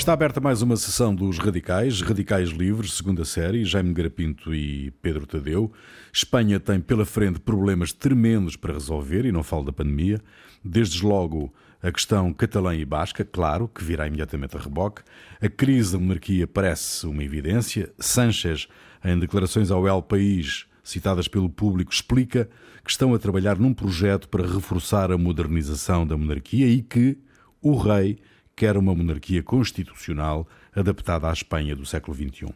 Está aberta mais uma sessão dos Radicais, Radicais Livres, segunda série, Jaime Garapinto e Pedro Tadeu. Espanha tem pela frente problemas tremendos para resolver, e não falo da pandemia. Desde logo a questão catalã e basca, claro, que virá imediatamente a reboque. A crise da monarquia parece uma evidência. Sánchez, em declarações ao El País, citadas pelo público, explica que estão a trabalhar num projeto para reforçar a modernização da monarquia e que o rei quer uma monarquia constitucional adaptada à Espanha do século XXI. O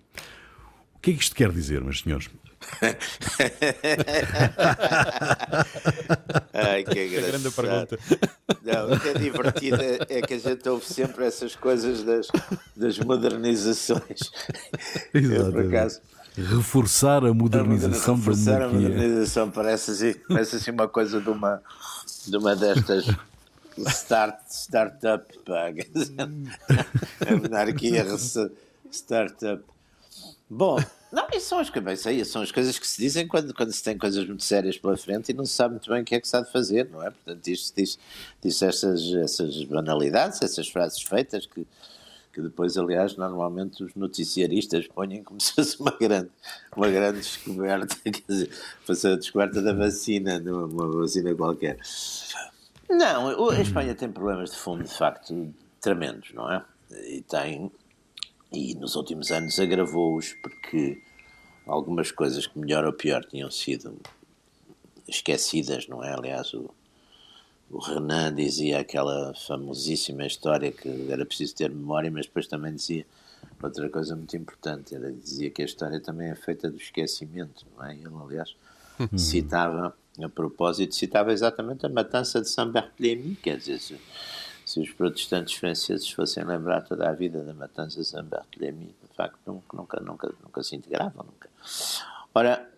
que é que isto quer dizer, meus senhores? Ai, que engraçado. grande pergunta. Não, o que é divertido é que a gente ouve sempre essas coisas das, das modernizações. Exato. por acaso, reforçar a modernização reforçar da monarquia. a modernização parece assim, parece assim uma coisa de uma, de uma destas start, startup, pá. a monarquia startup. Bom, não, isso são as, bem, são as coisas que se dizem quando, quando se tem coisas muito sérias pela frente e não se sabe muito bem o que é que se há de fazer, não é? Portanto, isto diz, diz essas, essas banalidades, essas frases feitas que, que depois, aliás, normalmente os noticiaristas põem como se fosse uma grande, uma grande descoberta, quer dizer, fosse a descoberta da vacina, uma vacina qualquer. Não, a Espanha tem problemas de fundo, de facto, tremendos, não é? E tem, e nos últimos anos agravou-os porque algumas coisas que melhor ou pior tinham sido esquecidas, não é? Aliás, o, o Renan dizia aquela famosíssima história que era preciso ter memória, mas depois também dizia outra coisa muito importante, era dizia que a história também é feita do esquecimento, não é? Ele, aliás, uhum. citava a propósito, citava exatamente a matança de Saint-Barthélemy, quer dizer, se, se, os protestantes franceses fossem lembrar toda a vida da matança de Saint-Barthélemy, de facto nunca, nunca, nunca, se integravam, nunca. Ora,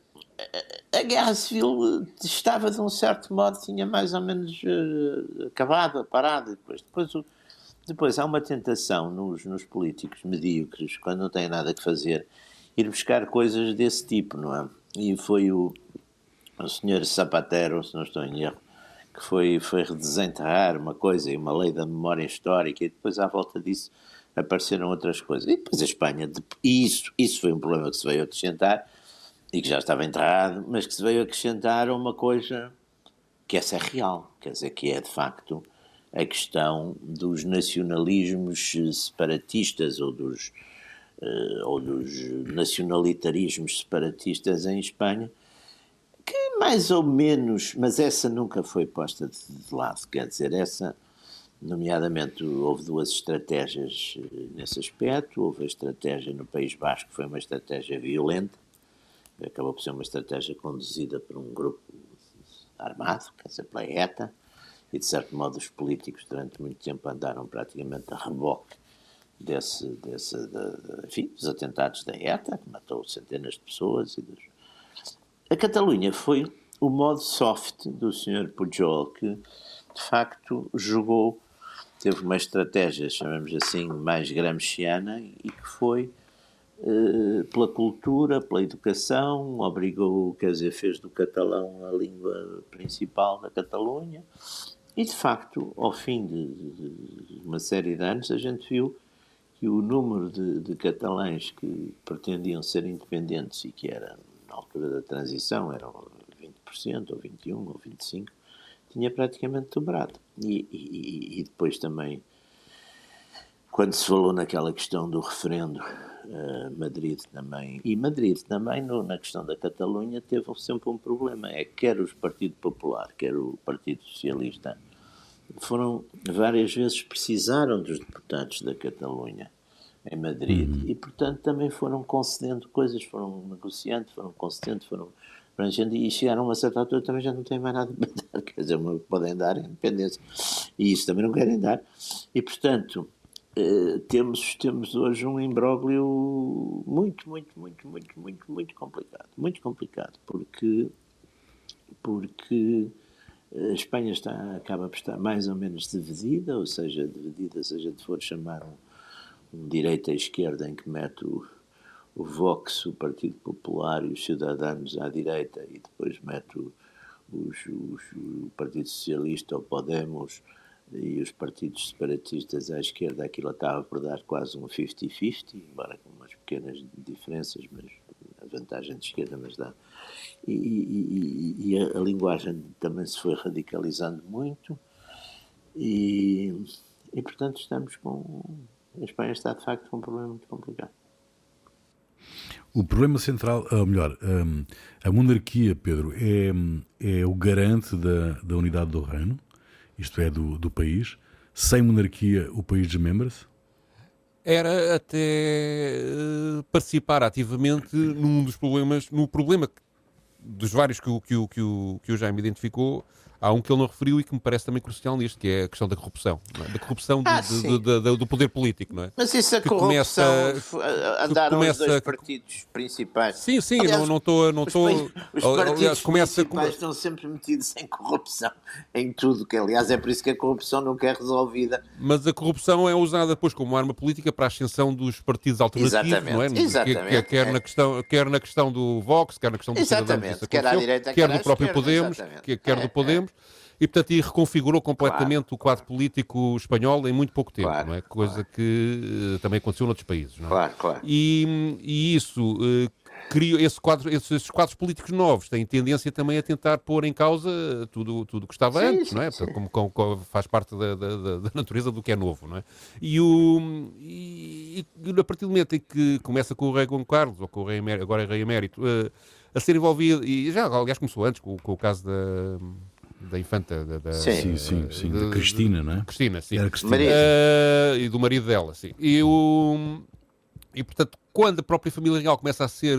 a guerra civil estava de um certo modo, tinha mais ou menos uh, acabado, parado, depois, depois, o, depois há uma tentação nos, nos políticos medíocres, quando não têm nada que fazer, ir buscar coisas desse tipo, não é? E foi o, o senhor Zapatero, se não estou em erro, que foi, foi redesenterrar uma coisa e uma lei da memória histórica e depois à volta disso apareceram outras coisas. E depois a Espanha, e isso, isso foi um problema que se veio acrescentar e que já estava enterrado, mas que se veio acrescentar uma coisa que essa é real, quer dizer, que é de facto a questão dos nacionalismos separatistas ou dos, uh, ou dos nacionalitarismos separatistas em Espanha, mais ou menos, mas essa nunca foi posta de, lado, quer dizer, essa, nomeadamente, houve duas estratégias eh, nesse aspecto, houve a estratégia no País Basco, que foi uma estratégia violenta, acabou por ser uma estratégia conduzida por um grupo armado, quer dizer, pela ETA, e de certo modo os políticos durante muito tempo andaram praticamente a reboque desse, desse de, de, enfim, dos atentados da ETA, que matou centenas de pessoas e dos a Catalunha foi o modo soft do Sr. Pujol, que de facto jogou, teve uma estratégia, chamamos assim, mais gramsciana e que foi eh, pela cultura, pela educação, obrigou, quer dizer, fez do catalão a língua principal da Catalunha e de facto, ao fim de, uma série de anos, a gente viu que o número de, de catalães que pretendiam ser independentes e que eram altura da transição eram 20%, ou 21%, ou 25%, tinha praticamente dobrado. E, e, e depois também, quando se falou naquela questão do referendo, uh, Madrid também, e Madrid também no, na questão da Catalunha teve sempre um problema, é que quer o Partido Popular, quer o Partido Socialista, foram várias vezes precisaram dos deputados da Catalunha em Madrid, uhum. e portanto também foram concedendo coisas, foram negociando, foram concedendo, foram arranjando, e chegaram a uma certa altura também já não têm mais nada para dar, quer dizer, podem dar independência, e isso também não querem dar, e portanto eh, temos, temos hoje um imbróglio muito, muito, muito, muito, muito, muito complicado, muito complicado, porque, porque a Espanha está, acaba por estar mais ou menos dividida, ou seja, dividida se a gente for chamar um direita e esquerda em que mete o, o Vox, o Partido Popular e os Cidadãos à direita e depois mete o, os, os, o Partido Socialista, o Podemos, e os partidos separatistas à esquerda aquilo estava por dar quase um 50-50, embora com umas pequenas diferenças, mas a vantagem de esquerda mas dá. E, e, e a, a, linguagem também se foi radicalizando muito e, e portanto estamos com a Espanha está de facto com um problema muito complicado. O problema central, ou melhor, hum, a monarquia, Pedro, é, é o garante da, da unidade do reino? isto é, do, do país. Sem monarquia, o país desmembra-se? Era até uh, participar ativamente num dos problemas, no problema dos vários que o, que o, que o, que o Jaime identificou, há um que ele não referiu e que me parece também crucial nisto, que é a questão da corrupção. É? Da corrupção ah, do, do, do, do, poder político, não é? Mas isso a que corrupção começa, andaram começa, os dois partidos principais. Sim, sim, aliás, não estou... Não estou os, os partidos aliás, começa, principais estão sempre metidos em corrupção, em tudo, que aliás é por isso que a corrupção nunca é resolvida. Mas a corrupção é usada depois como arma política para a ascensão dos partidos alternativos, exatamente, não é? Exatamente. Quer, quer, é. na questão, quer na questão do Vox, quer na questão do Exatamente, quer à direita, quer, quer do próprio Podemos, quer, quer do é, Podemos. E, portanto, e reconfigurou completamente claro, o quadro claro. político espanhol em muito pouco tempo, claro, não é? Coisa que uh, também aconteceu noutros países, não é? Claro, claro. E, e isso uh, criou esse quadro, esses, esses, quadros políticos novos têm tendência também a tentar pôr em causa tudo tudo que estava sim, antes, sim, não é? Como, como, como, faz parte da, da, da, natureza do que é novo, não é? E, o, e, e, a partir do momento em que começa com o rei Gonçalo Carlos, ou com o rei emérito, agora é rei emérito, uh, a ser envolvido, e já, aliás, começou antes com, com o caso da da infanta da, da sim, sim, sim, da, Cristina, não é? Cristina, sim. Era Cristina. Uh, e do marido dela, sim. E, o, e portanto, quando a própria família real começa a ser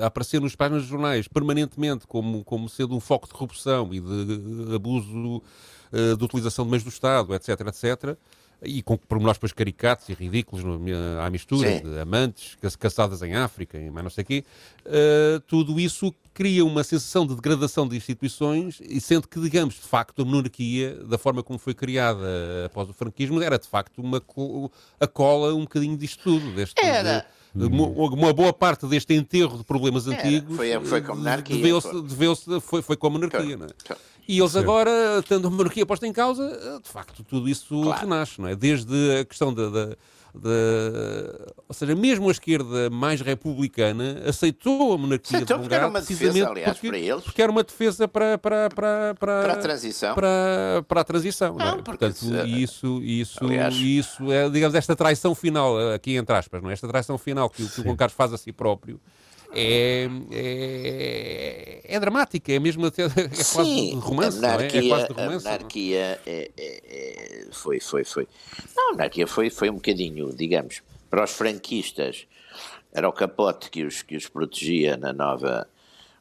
a aparecer nos páginas dos jornais permanentemente como, como sendo um foco de corrupção e de abuso uh, de utilização de meios do Estado, etc, etc, e com pormenores depois caricatos e ridículos à mistura, Sim. de amantes caçadas em África e mais não sei o quê, uh, tudo isso cria uma sensação de degradação de instituições e sendo que, digamos, de facto, a monarquia, da forma como foi criada após o franquismo, era de facto uma a cola um bocadinho disto tudo. Deste, era. De, uma boa parte deste enterro de problemas antigos foi, foi com a monarquia. Deveu-se, deveu foi, foi com a monarquia. Não é? E eles agora, tendo a monarquia posta em causa, de facto, tudo isso claro. renasce, não é? Desde a questão da, da de, ou seja, mesmo a esquerda mais republicana aceitou a monarquia aceitou de porque era uma defesa, aliás, porque, para eles. Porque era uma defesa para, para, para, para, para a transição. Para, para a transição. Não, não é? Portanto, isso, isso, aliás, isso é, digamos, esta traição final, aqui entre aspas, não é? esta traição final que, que o Juan Carlos faz a si próprio é, é, é dramática, é mesmo até é quase romance, a monarquia, é? É quase romance. A monarquia é, é, é, foi, foi, foi. Não, a monarquia foi, foi um bocadinho, digamos, para os franquistas, era o capote que os, que os protegia na nova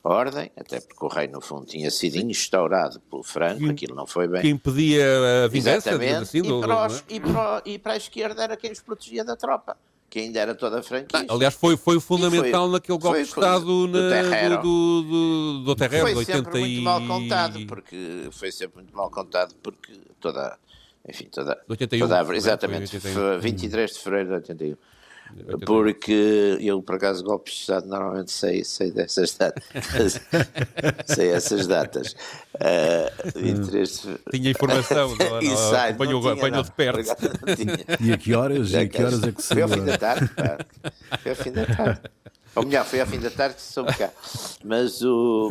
ordem, até porque o rei, no fundo, tinha sido instaurado pelo Franco, que, aquilo não foi bem. Que impedia a vingança. Exatamente, assim, e, para os, e, para, e para a esquerda era quem os protegia da tropa que ainda era toda franquista. Ah, aliás, foi, foi fundamental foi, naquele golpe de Estado do, na, do, do, do Terrero, foi de 80 sempre muito mal contado, porque foi sempre muito mal contado, porque toda, enfim, toda, 81, toda a, exatamente, 23 de fevereiro de 81. Porque eu, por acaso, golpes de Estado normalmente sei, sei dessas datas. sei essas datas. Uh, 23... Tinha informação, não, não, Inside, apanhou, não apanhou de perto. E a que horas, e a que horas é que se... Foi ao fim da tarde, pá. Foi ao fim da tarde. Ou melhor, foi ao fim da tarde que soube cá. Mas o,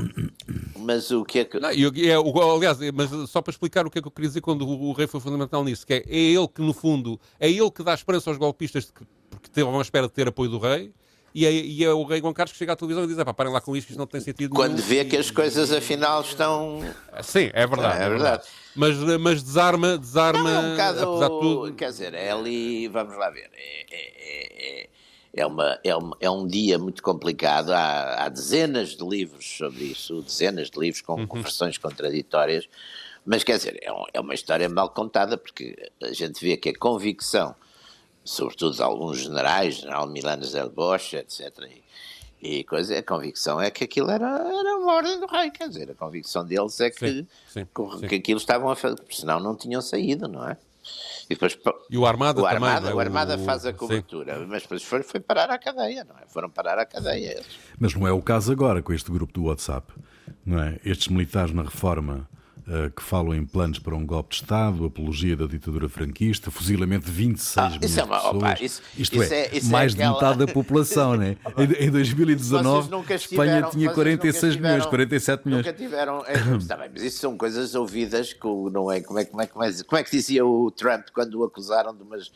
mas o que é que. Não, eu, é, o, aliás, mas só para explicar o que é que eu queria dizer quando o, o, rei foi fundamental nisso, que é, é ele que, no fundo, é ele que dá esperança aos golpistas de que porque estavam à espera de ter apoio do rei. E é, e é o rei João Carlos que chega à televisão e diz: parem lá com isto, isto não tem sentido Quando nenhum. vê que as coisas afinal estão. Sim, é verdade. É, é verdade. Mas, mas desarma, desarma. Não, é um bocado, tudo... Quer dizer, é ali, vamos lá ver. É, é, uma, é, uma, é um dia muito complicado. Há, há, dezenas de livros sobre isso, dezenas de livros com, uhum. versões contraditórias. Mas quer dizer, é, um, é uma história mal contada, porque a gente vê que a convicção sobretudo alguns generais, general Milanes del Bosch, etc. E, e coisa, a convicção é que aquilo era, era uma ordem do rei, quer dizer, a convicção deles é que, sim, sim, que, sim. aquilo estavam a fazer, senão não tinham saído, não é? E, depois, e o Armada o também, Armada, é? o Armada faz a cobertura, mas depois foi, foi parar à cadeia, não é? Foram parar à cadeia. Mas não é o caso agora com este grupo do WhatsApp, não é? Estes militares na reforma que falam em planos para um golpe de Estado, apologia da ditadura franquista, fuzilamento de 26 ah, milhões é uma, de pessoas. Opa, isso, Isto isso é, é, mais é de metade da população, né? em, em 2019, Espanha tinha 46 milhões, 47 milhões. Nunca tiveram. É, está bem, mas isso são coisas ouvidas que não é. Como é, como é, como é, como é que dizia o Trump quando o acusaram de umas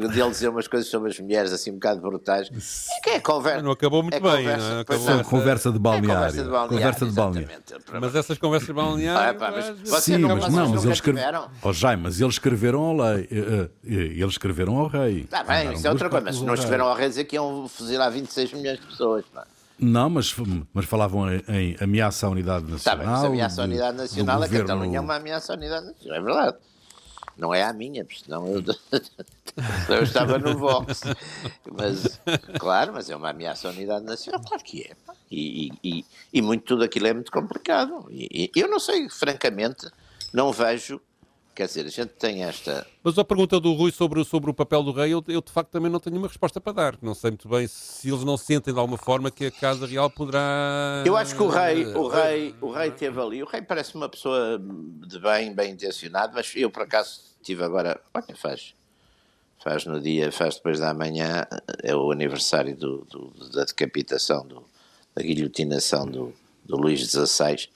de ele dizer umas coisas sobre as mulheres assim um bocado brutais. É que é conversa. Não acabou muito é bem, conversa, não é? Acabou. Não, conversa de balneário. É conversa de balneário. Conversa de balneário. Mas essas conversas de balneário. Ah, mas Sim, não, mas, não, mas eles escreveram. Oh, Jaime, mas eles escreveram ao lei. Eh, eh, eh, eles escreveram ao rei. Está bem, isso é outra coisa. Mas se não escreveram ao rei, dizer que iam fuzilar 26 milhões de pessoas. Pá. Não, mas, mas falavam em, em ameaça à unidade nacional. Está bem, mas ameaça à unidade nacional, a Catalunha é uma ameaça à unidade nacional, é verdade. Não é a minha, porque senão eu, eu estava no Vox. Mas, claro, mas é uma ameaça à unidade nacional, claro que é. E, e, e muito tudo aquilo é muito complicado. E, e eu não sei, francamente, não vejo Quer dizer, a gente tem esta. Mas a pergunta do Rui sobre, sobre o papel do rei, eu, eu, de facto também não tenho uma resposta para dar. Não sei muito bem se eles não sentem de alguma forma que a Casa Real poderá. Eu acho que o rei, o rei, o rei teve ali. O rei parece uma pessoa de bem, bem intencionado, mas eu por acaso tive agora. Olha, faz. Faz no dia, faz depois da manhã, é o aniversário do, do da decapitação, do, da guilhotinação do, do Luís XVI.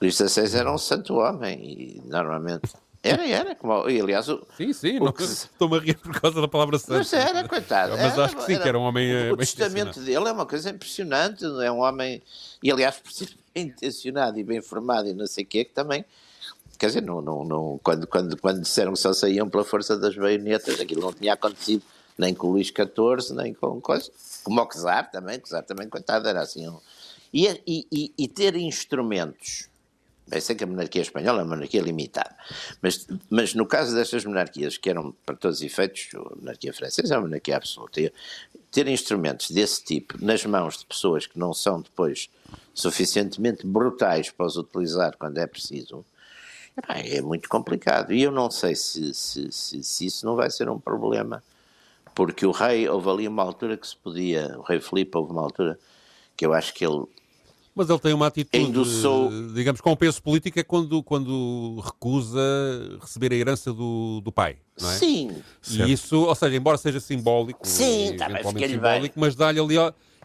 Luís XVI era um santo homem e normalmente era, era. Como, e, aliás, o, sim, sim, o que... estou-me a rir por causa da palavra santo. Mas era, coitado. Mas acho que sim, era, que era um homem. O, o testamento dele é uma coisa impressionante. É um homem, e aliás, por ser bem intencionado e bem formado e não sei o quê, que também. Quer dizer, não, não, não, quando, quando, quando disseram que só saíam pela força das baionetas, aquilo não tinha acontecido nem com o Luís XIV, nem com coisa. Como o Czar também, o Czar também, coitado, era assim. Um... E, e, e ter instrumentos Bem, sei que a monarquia espanhola é uma monarquia limitada, mas, mas no caso destas monarquias, que eram para todos os efeitos, a monarquia francesa é uma monarquia absoluta, ter instrumentos desse tipo nas mãos de pessoas que não são depois suficientemente brutais para os utilizar quando é preciso, é muito complicado. E eu não sei se, se, se, se isso não vai ser um problema, porque o rei, houve ali uma altura que se podia, o rei Filipe, houve uma altura que eu acho que ele mas ele tem uma atitude, Endossou... digamos, com peso político é quando, quando recusa receber a herança do, do pai, não é? Sim. E certo. isso, ou seja, embora seja simbólico, Sim, tá, eventualmente simbólico, mas dá-lhe ali...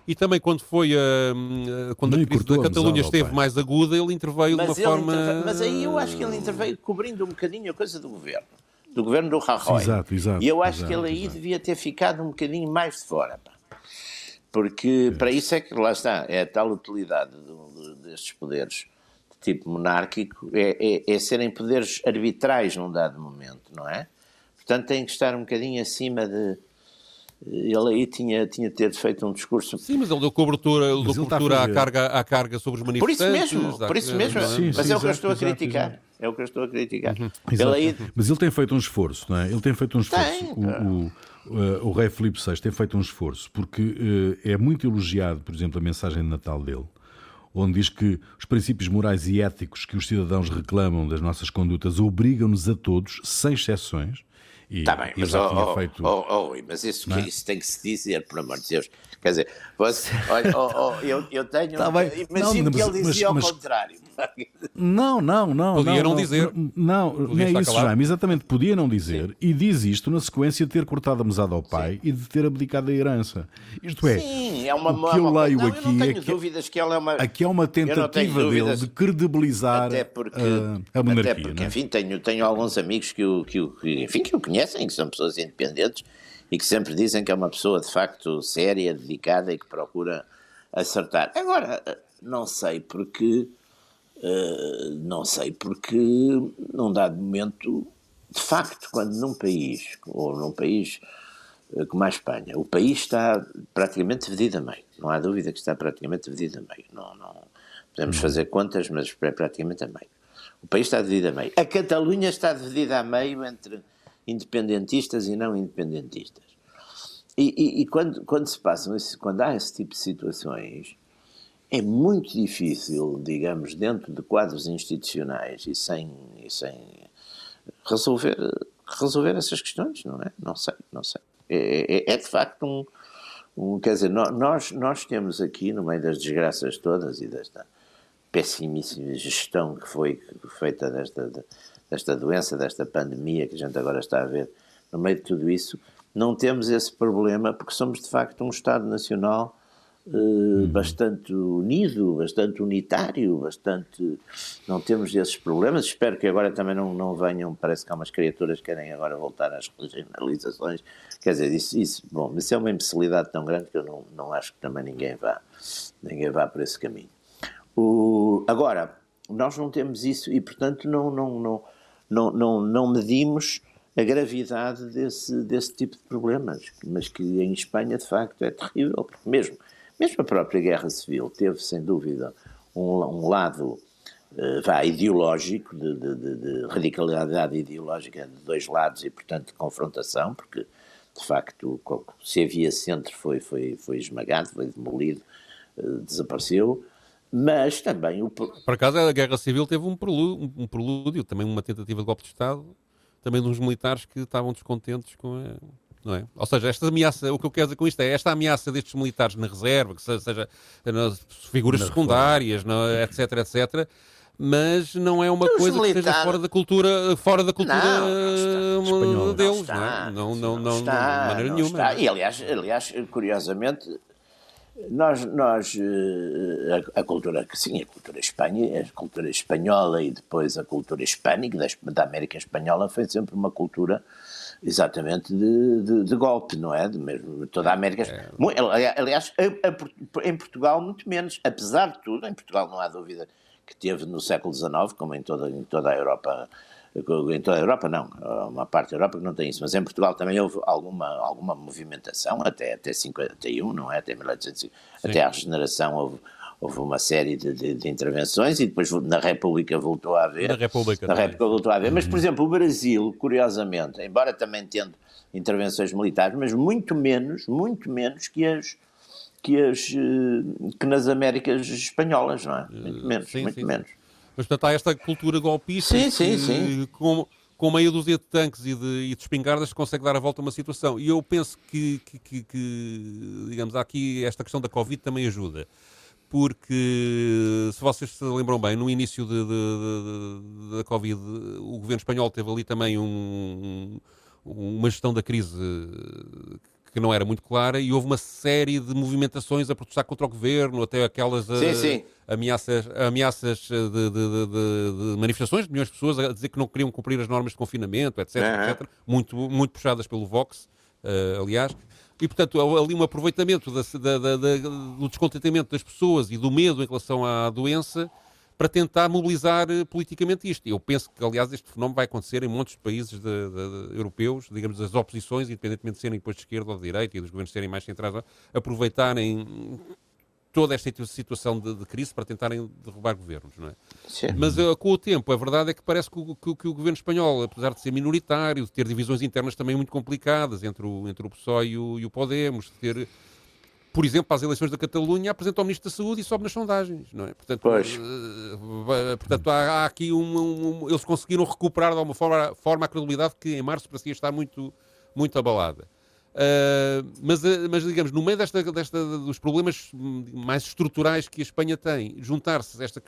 E também quando foi a, quando a crise da Catalunha esteve mais aguda, ele interveio mas de uma forma... Interve... Mas aí eu acho que ele interveio cobrindo um bocadinho a coisa do governo. Do governo do Rajoy. Exato, exato. E eu acho exato, que ele aí exato. devia ter ficado um bocadinho mais de fora. Pá. Porque para isso é que lá está, é a tal utilidade do, destes poderes de tipo monárquico, é, é, é, serem poderes arbitrais num dado momento, não é? Portanto, tem que estar um bocadinho acima de. Ele aí tinha, tinha ter feito um discurso. Sim, mas ele deu cobertura, ele deu cobertura à, carga, à carga sobre os manifestantes. Por isso mesmo, por isso mesmo. Sim, mas sim, é o que eu estou a criticar. Exato. É o que eu estou a criticar. Uhum. Ele aí... Mas ele tem feito um esforço, não é? Ele tem feito um esforço. Tem, o, o uh, o rei Filipe VI tem feito um esforço, porque uh, é muito elogiado, por exemplo, a mensagem de Natal dele, onde diz que os princípios morais e éticos que os cidadãos reclamam das nossas condutas obrigam-nos a todos, sem exceções. E, tá bem, mas, oh, oh, feito... oh, oh, mas isso, que, é? isso tem que se dizer, por amor de Deus. Quer dizer, você, olha, oh, oh, eu, eu tenho. Tá imagino não, que ele dizia mas, ao contrário. Não, não, não. Podia não, não dizer. Não, não é isso, Jaime. Exatamente, podia não dizer. Sim. E diz isto na sequência de ter cortado a mesada ao pai Sim. e de ter abdicado a herança. Isto é, Sim, é uma, o que eu leio não, aqui eu não tenho é que, dúvidas que ela é uma. Aqui é uma tentativa dele de credibilizar porque, a, a monarquia. Até porque, é? enfim, tenho, tenho alguns amigos que o, que, o, que, enfim, que o conhecem, que são pessoas independentes e que sempre dizem que é uma pessoa de facto séria, dedicada e que procura acertar. Agora, não sei porque, uh, não sei porque, num dado momento, de facto, quando num país, ou num país uh, como a Espanha, o país está praticamente dividido a meio, não há dúvida que está praticamente dividido a meio, não, não podemos fazer contas, mas é praticamente a meio. O país está dividido a meio. A Catalunha está dividida a meio entre independentistas e não independentistas. E, e, e quando, quando se passam, esse, quando há esse tipo de situações, é muito difícil, digamos, dentro de quadros institucionais e sem, e sem resolver, resolver essas questões, não é? Não sei, não sei. É, é, é de facto um, um, Quer dizer, nós, nós temos aqui, no meio das desgraças todas e desta pessimíssima gestão que foi feita desta, desta doença, desta pandemia que a gente agora está a ver, no meio de tudo isso, não temos esse problema porque somos de facto um Estado Nacional eh, bastante unido, bastante unitário, bastante. Não temos esses problemas. Espero que agora também não, não venham. Parece que há umas criaturas que querem agora voltar às regionalizações. Quer dizer, isso, isso, bom, isso é uma imbecilidade tão grande que eu não, não acho que também ninguém vá, ninguém vá por esse caminho. O, agora, nós não temos isso e, portanto, não, não, não, não, não, não medimos a gravidade desse, desse tipo de problemas, mas que em Espanha, de facto, é terrível, porque mesmo mesmo a própria Guerra Civil teve, sem dúvida, um, um lado uh, vá, ideológico, de, de, de, radicalidade ideológica de dois lados e, portanto, de confrontação, porque, de facto, se havia centro foi, foi, foi esmagado, foi demolido, uh, desapareceu. Mas também o. Por acaso, a Guerra Civil teve um prelúdio, um prelúdio, também uma tentativa de golpe de Estado, também de uns militares que estavam descontentes com a não é? Ou seja, esta ameaça, o que eu quero dizer com isto é esta ameaça destes militares na reserva, que seja, figuras na secundárias, não, etc, etc, mas não é uma coisa militares... que esteja fora da cultura, fora da cultura não, deles, não, está, não, não, não, está, de maneira nenhuma. Está. E aliás, aliás, curiosamente, nós, nós eh, a, a, cultura, que sim, a cultura Espanha, a cultura espanhola e depois a cultura hispânica da, da América Espanhola foi sempre uma cultura exatamente de, de, de, golpe, não é? De mesmo, toda a América. É. Aliás, a, a, em Portugal, muito menos. Apesar de tudo, em Portugal não há dúvida que teve no século XIX, como em toda, em toda a Europa. Em toda a Europa, não, uma parte da Europa que não tem isso, mas em Portugal também houve alguma, alguma movimentação, até, até 51, não é? Até 1850, até a regeneração houve, houve uma série de, de, de, intervenções e depois na República voltou a haver. Na República, na República voltou a haver. Mas, por uhum. exemplo, o Brasil, curiosamente, embora também tendo intervenções militares, mas muito menos, muito menos que as que as eh, que nas Américas espanholas, não é? Muito menos, sim, muito sim. menos. Mas portanto há esta cultura golpista sim, sim, que, sim. com, com meia dúzia de tanques e de, e de espingardas consegue dar a volta a uma situação. E eu penso que, que, que, que digamos, aqui esta questão da Covid também ajuda porque, se vocês se lembram bem, no início de, de, de, da Covid, o governo espanhol teve ali também um, uma gestão da crise que não era muito clara e houve uma série de movimentações a protestar contra o governo, até aquelas sim, uh, sim. ameaças, ameaças de, de, de, de, manifestações de milhões de pessoas a dizer que não queriam cumprir as normas de confinamento, etc, uhum. etc muito, muito puxadas pelo Vox, uh, aliás. E, portanto, ali um aproveitamento da, da, da, do descontentamento das pessoas e do medo em relação à doença para tentar mobilizar eh, politicamente isto. Eu penso que, aliás, este fenómeno vai acontecer em muitos países de, de, de, europeus, digamos, as oposições, independentemente de serem depois de esquerda ou de direita e dos governos serem mais centrais, aproveitarem toda esta situação de, de, crise para tentarem derrubar governos, não é? Sim. Mas uh, com o tempo, a verdade é que parece que o, que, que o, governo espanhol, apesar de ser minoritário, de ter divisões internas também muito complicadas entre o, entre o PSOE e o, e o Podemos, de ter, por exemplo, para as eleições da Catalunha, apresenta o Ministro da Saúde e sobe nas sondagens, não é? Portanto, uh, portanto há, há aqui um, um, Eles conseguiram recuperar de alguma forma, forma a credibilidade que em março parecia estar muito, muito abalada. Uh, mas, mas, digamos, no meio desta, desta, dos problemas mais estruturais que a Espanha tem, juntar-se esta,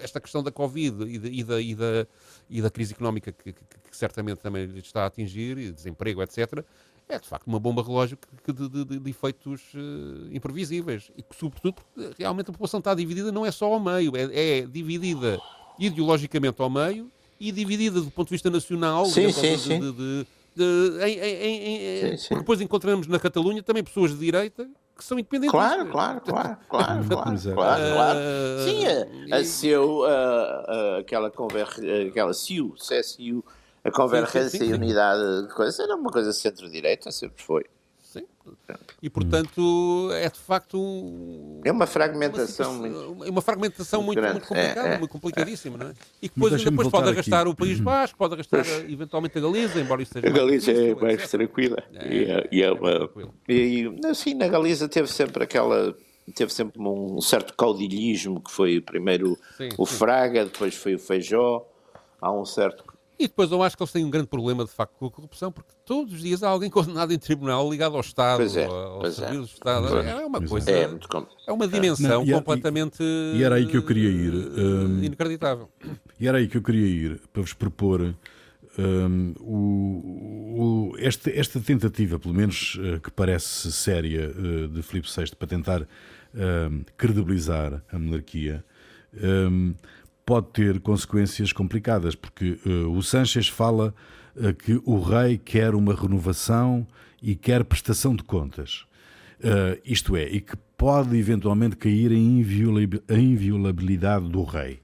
esta questão da Covid e da, e da, e da, e da crise económica que, que, que, certamente também está a atingir, e desemprego, etc., é de facto uma bomba relógio de, de, de efeitos uh, imprevisíveis. E que, sobretudo, realmente a população está dividida não é só ao meio, é, é dividida ideologicamente ao meio e dividida do ponto de vista nacional, sim, sim, sim. de, de, em, em, em, sim, sim. depois encontramos na Catalunha também pessoas de direita que são independentes. Claro, claro, claro, claro, claro, claro, claro. Sim, a, a a, aquela, conver, aquela CIU, CSU, a Convergência e Unidade de Coisas, era uma coisa centro-direita, sempre foi. Sim. E, portanto, é de facto. É uma fragmentação uma, muito. É uma fragmentação muito, muito, muito complicada, é, é, muito complicadíssima, não é? E que depois, depois pode arrastar aqui. o País Basco, pode arrastar eventualmente a Galiza, embora isso seja. A Galiza é mais tranquila. É, e, é, e é uma. E, assim, na Galiza teve sempre aquela teve sempre um certo caudilhismo que foi primeiro sim, o sim. Fraga, depois foi o Feijó, há um certo E depois eu acho que eles têm um grande problema, de facto, com a corrupção, porque todos os dias há alguém condenado em tribunal ligado ao Estado, Pois é, ao pois serviço é. do Estado. Pois é. É uma Pois coisa. É muito É uma dimensão Não, e- completamente. e era aí que eu queria ir, hum, Inacreditável. E era aí que eu queria ir para vos propor hum, o- o- esta, esta tentativa, pelo menos eh, que parece séria, eh, de Filipe VI para tentar hum, credibilizar a monarquia, hum, pode ter consequências complicadas, porque eh, o Sanchez fala eh, que o rei quer uma renovação e quer prestação de contas. Uh, isto é, e que pode eventualmente cair em inviolabilidade do rei.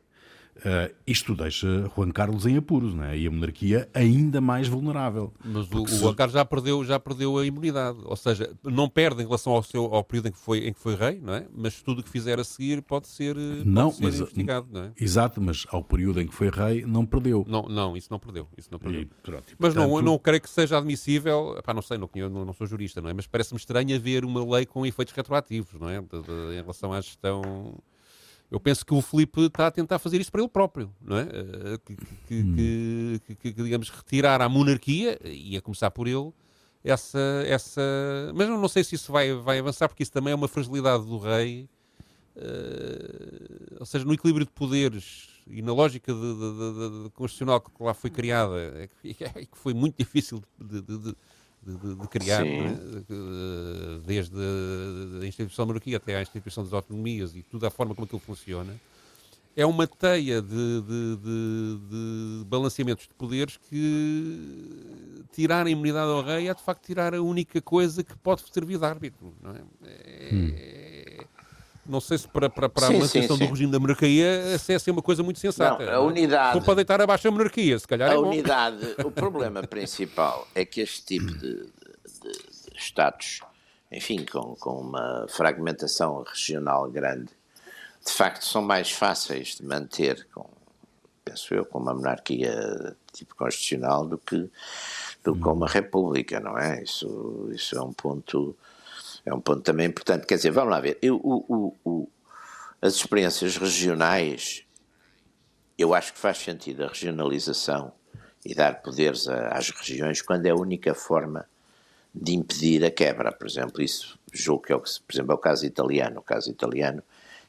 Uh, isto deixa Juan Carlos em apuros, não é? e a monarquia ainda mais vulnerável. Mas o, o se- Juan Carlos já perdeu, já perdeu a imunidade. Ou seja, não perde em relação ao, seu, ao período em que, foi, em que foi rei, não é? Mas tudo o que fizer a seguir pode ser, eh, pode Não, ser mas- investigado, não é? Exato, mas ao período em que foi rei não perdeu. Não, não, isso não perdeu. Isso não perdeu. E, pronto, e, Mas não, portanto, não creio que seja admissível, pá, não sei, não, não sou jurista, não é? Mas parece-me estranho haver uma lei com efeitos retroativos, não é? De- de- em relação à gestão. Eu penso que o Filipe está a tentar fazer isso para ele próprio, não é? Eh, Que, que- que- que- que- digamos, retirar à monarquia, e a começar por ele, essa. essa... Mas eu não sei se isso vai, vai avançar, porque isso também é uma fragilidade do rei. eh, ou seja, no equilíbrio de poderes e na lógica de, de- de- constitucional que lá foi criada, é que, é que foi muito difícil de, de- de- criar, é? Desde a instituição da monarquia até à instituição das autonomias e tudo a forma como aquilo funciona, é uma teia de, de- de- de balanceamentos de poderes que tirar a imunidade ao rei é de facto tirar a única coisa que pode servir de árbitro. Não, é? É- não sei se para, para, para a Sim, manutenção sim, do regime da monarquia essa é ser uma coisa muito sensata. Não, a não é? unidade- for para deitar abaixo a monarquia, se calhar A é bom. unidade, o problema principal é que este tipo de, de- de- de Estados, enfim, com, com uma fragmentação regional grande, de facto são mais fáceis de manter, com, penso eu, com uma monarquia tipo constitucional do que, do que com uma república, não é? Isso, isso é um ponto é um ponto também importante. Quer dizer, vamos lá ver, eu, o- o- o- as experiências regionais eu acho que faz sentido a regionalização e dar poderes a- às regiões quando é a única forma de impedir a quebra. Por exemplo, isso julgo que é o que, por exemplo, é o caso italiano. O caso italiano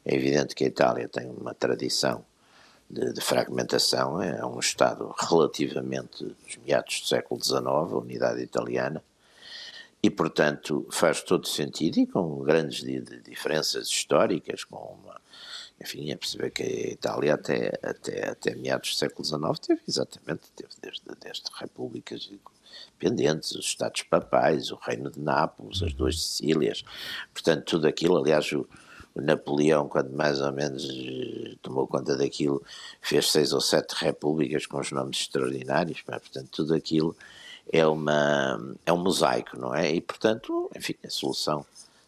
é evidente que a Itália tem uma tradição de, de fragmentação, é um Estado relativamente dos meados do século XIX, a unidade italiana, e, portanto, faz todo sentido e com grandes di- di- diferenças históricas, com uma, enfim, é perceber que a Itália até, até, até meados do século XIX teve exatamente, teve desde, desde repúblicas independentes, os Estados Papais, o Reino de Nápoles, as duas Sicílias, portanto, tudo aquilo, aliás, o, o Napoleão, quando mais ou menos eh, tomou conta daquilo, fez seis ou sete repúblicas com os nomes extraordinários, pá, portanto, tudo aquilo é, uma, é um mosaico, não é? E, portanto, enfim, a solução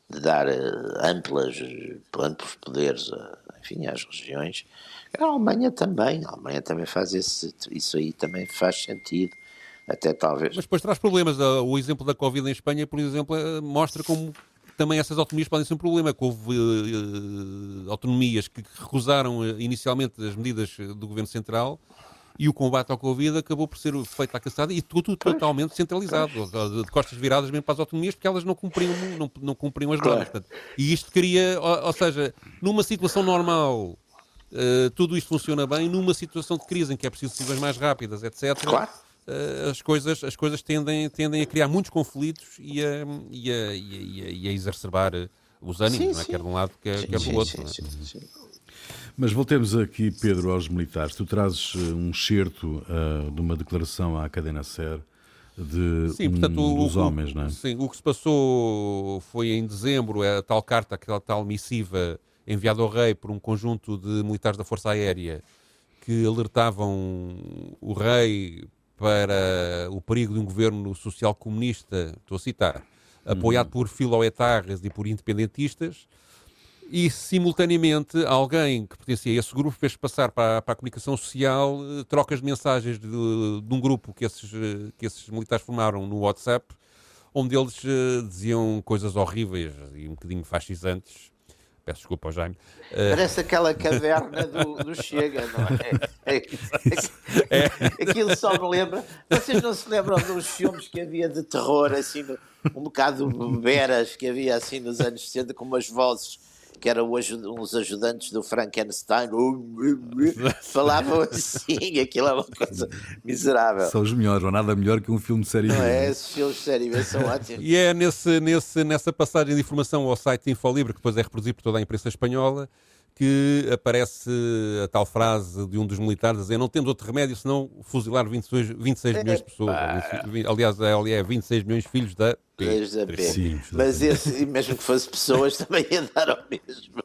de dar eh, amplas, eh, amplos poderes enfim, às regiões. A Alemanha também, a Alemanha também faz esse, isso aí também faz sentido, até talvez. Mas depois traz problemas. Ah, O exemplo da Covid em Espanha, por exemplo, eh, mostra como também essas autonomias podem ser um problema. Que houve eh, autonomias que recusaram eh, inicialmente as medidas eh, do Governo Central e o combate ao Covid acabou por ser feito à caçada e tudo totalmente centralizado, de costas viradas mesmo para as autonomias, porque elas não cumpriam, não, não cumpriam as normas. Portanto, e isto cria, ou, ou seja, numa situação normal, eh, tudo isto funciona bem, numa situação de crise em que é preciso decisões mais rápidas, etc. Claro. eh, as coisas, as coisas tendem, tendem a criar muitos conflitos e a, e a, e a, e a exacerbar os ânimos, Sim, não é? sim. quer de um lado, quer, Sim, quer sim, do outro. É? Mas voltemos aqui, Pedro, aos militares. Tu trazes eh, um excerto ah, de uma declaração à cadena SER de Sim, um portanto, o, dos o- homens, não é? Sim, o que se passou foi em dezembro, a tal carta, aquela tal missiva enviada ao rei por um conjunto de militares da Força Aérea que alertavam o rei para o perigo de um governo social comunista, estou a citar, apoiado por filoetarras e por independentistas, e simultaneamente alguém que pertencia a esse grupo fez passar para, para a comunicação social eh, trocas de mensagens de, de um grupo que esses, eh, que esses militares formaram no WhatsApp, onde eles eh, diziam coisas horríveis e um bocadinho fascisantes Peço desculpa ao Jaime. Parece aquela caverna do, do Chega, não é? É, é? Aquilo só me lembra. Vocês não se lembram dos filmes que havia de terror, assim, um bocado beras que havia assim nos anos 60, com umas vozes que eram uns ajudantes do Frankenstein, falavam assim, aquilo é uma coisa miserável. São os melhores, ou nada melhor que um filme de série B. Não é, esses filmes de série B são ótimos. E é nesse, nesse, nessa passagem de informação ao site Infolibre, que depois é reproduzido por toda a imprensa espanhola, que aparece a tal frase de um dos militares a dizer não temos outro remédio senão fuzilar 26, 26 milhões de pessoas. Aliás, ele é 26 milhões de filhos da P. Da P. Sim, Mas esse, mesmo que fosse pessoas, também ia dar ao mesmo.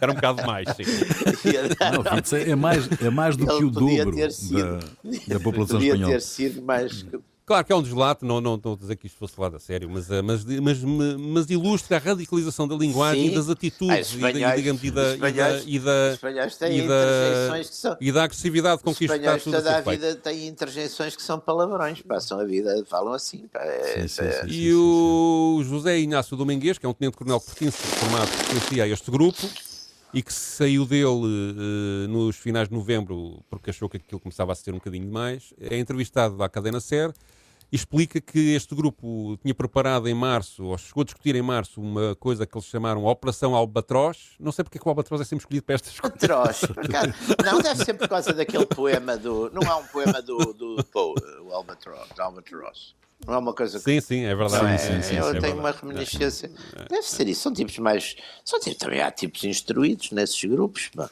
Era um bocado mais, sim. Não, 26 é mais, é mais do ele que o dobro da, da população podia espanhola. Podia ter sido mais Claro que é um deslato, não, não estou a dizer que isto fosse falado a sério, mas, eh, mas, mas, mas ilustra a radicalização da linguagem Sim. e das atitudes e, da, digamos, e, da, e, da, e, da, e, da, são, e da agressividade com que isto está tudo toda a, a vida têm interjeições que são palavrões, passam a vida, falam assim. Pá, é, sim, é, sim, e o José Inácio Domingues, que é um tenente-coronel que pertence, formado pertencia a este grupo, e que saiu dele uh, nos finais de novembro porque achou que aquilo começava a ser um bocadinho demais, é entrevistado à cadena SER e explica que este grupo tinha preparado em março, ou chegou a discutir em março, uma coisa que eles chamaram Operação Albatroz. Não sei porque é que o Albatroz é sempre escolhido para estas coisas. Albatroz, não deve ser por causa daquele poema do. Não há um poema do, do Poe, o Albatroz. Albatroz. Não é uma coisa que... Sim, sim, é verdade. É, sim, sim, eu sim, tenho é uma reminiscência. Deve ser isso. São tipos mais. São tipos, também há tipos instruídos nesses grupos. Pá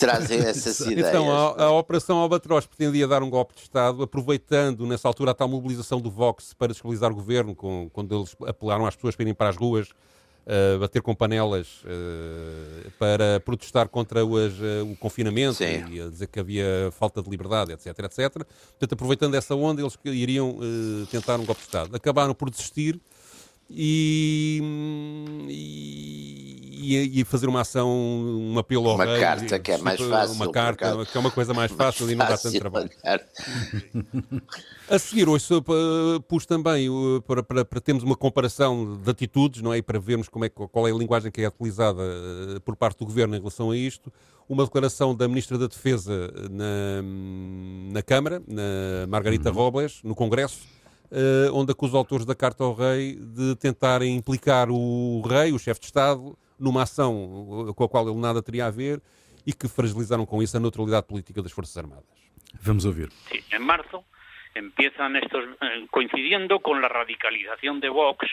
trazem essas ideias. Então, a, a, Operação Albatroz pretendia dar um golpe de Estado, aproveitando nessa altura a tal mobilização do Vox para desestabilizar o governo, com, quando eles apelaram às pessoas para irem para as ruas uh, bater com panelas uh, para protestar contra os, uh, o confinamento Sim. e a dizer que havia falta de liberdade, etc, etc. Portanto, aproveitando essa onda, eles iriam tentar um golpe de Estado. Acabaram por desistir e, e, e, fazer uma ação, um apelo ao uma rei. Uma carta que é mais fácil. Uma carta que é uma coisa mais fácil mais e não dá tanto trabalho. A seguir, hoje pus também para, para, para, termos uma comparação de atitudes, não é? E para vermos como é, qual é a linguagem que é utilizada eh, por parte do governo em relação a isto, uma declaração da Ministra da Defesa na, na Câmara, na Margarita uhum. Robles, no Congresso uh, onde acusa os autores da Carta ao Rei de tentarem implicar o rei, o chefe de Estado, numa ação com a qual ele nada teria a ver e que fragilizaram com isso a neutralidade política das Forças Armadas. Vamos ouvir. Sí, março empiezan estos eh, coincidindo com a radicalização de Vox,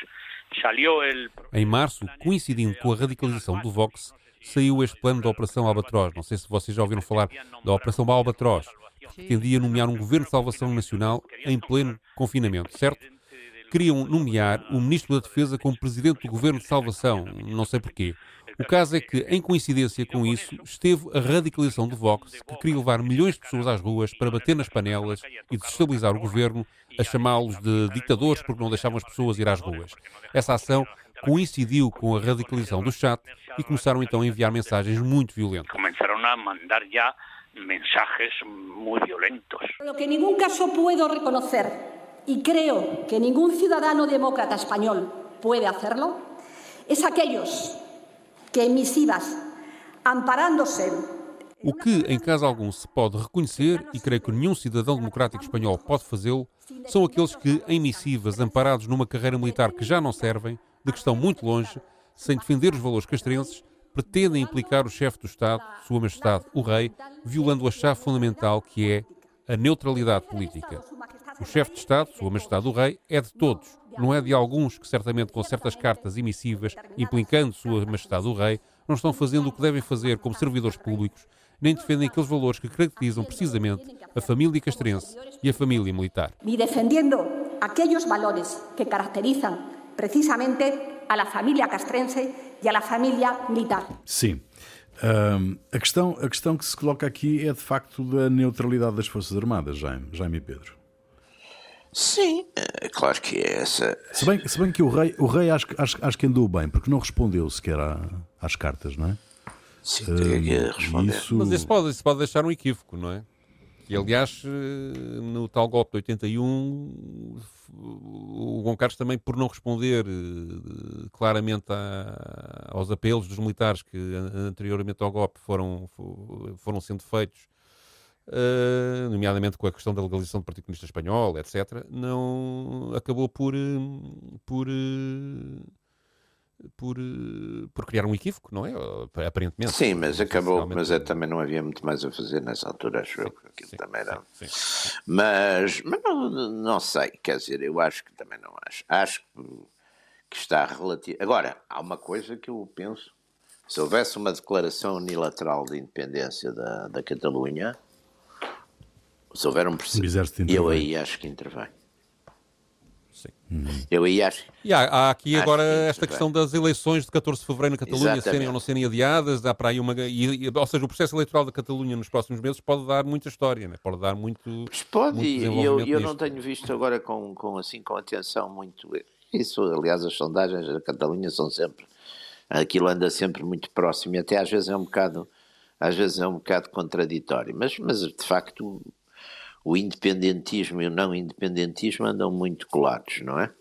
salió el Em março, coincidindo com a radicalização do Vox, saiu este plano da Operação Albatroz. Não sei se vocês já ouviram falar da Operação Albatroz pretendia nomear um governo de salvação nacional em pleno confinamento, certo? Queriam nomear o ministro da Defesa como presidente do governo de salvação, não sei porquê. O caso é que, em coincidência com isso, esteve a radicalização do Vox, que queria levar milhões de pessoas às ruas para bater nas panelas e desestabilizar o governo, a chamá-los de ditadores porque não deixavam as pessoas ir às ruas. Essa ação coincidiu com a radicalização do chat e começaram então a enviar mensagens muito violentas. Começaram a mandar já mensajes muy violentos. Lo que en ningún caso puedo reconocer, y creo que ningún ciudadano demócrata español puede hacerlo, es aquellos que en misivas, amparándose o que, em caso algum, se pode reconhecer, e creio que nenhum cidadão democrático espanhol pode fazê-lo, são aqueles que, em missivas, amparados numa carreira militar que já não servem, de que estão muito longe, sem defender os valores castrenses, pretendem implicar o chefe do Estado, Sua Majestade, o Rei, violando a chave fundamental que é a neutralidade política. O chefe de Estado, Sua Majestade o Rei, é de todos, não é de alguns que, certamente com certas cartas emissivas implicando Sua Majestade o Rei, não estão fazendo o que devem fazer como servidores públicos, nem defendem aqueles valores que caracterizam precisamente a família castrense e a família militar. Ni defendendo aqueles valores que caracterizam precisamente a la família castrense e à família militar. Sim. Um, a, questão, a questão que se coloca aqui é de facto da neutralidade das Forças Armadas, Jaime, Jaime e Pedro. Sim, é claro que é essa. Se bem, se bem que o rei, o rei acho, acho, acho que andou bem, porque não respondeu sequer às cartas, não é? Sim, responder. Isso... Mas isso pode, isso pode deixar um equívoco, não é? E aliás, eh, no tal golpe de 81, o João Carlos também, por não responder eh, claramente a, aos apelos dos militares que anteriormente ao golpe foram, foram sendo feitos, Uh, nomeadamente com a questão da legalização do Partido Comunista Espanhol, etc., não acabou por, por por, eh, por criar um equívoco, não é? Aparentemente. Sim, mas acabou, mas é, também não havia muito mais a fazer nessa altura, acho eu, aquilo sim, também era. Sim, sim. Mas, mas não, não sei, quer dizer, eu acho que também não acho. Acho que está relativo. Agora, há uma coisa que eu penso: se houvesse uma declaração unilateral de independência da, da Catalunha, se houver um processo, eu aí acho que intervém. Sim. Uhum. Eu aí acho. E há, há aqui acho agora que esta questão das eleições de 14 de fevereiro na Catalunha Exatamente. serem ou não serem adiadas. Há para aí uma. E, ou seja, o processo eleitoral da Catalunha nos próximos meses pode dar muita história, né? pode dar muito. Pois pode, muito e eu, eu não tenho visto agora com, com, assim, com atenção muito. Isso, aliás, as sondagens da Catalunha são sempre. Aquilo anda sempre muito próximo e até às vezes é um bocado. Às vezes é um bocado contraditório, mas, mas de facto o independentismo e o não independentismo andam muito colados, não é?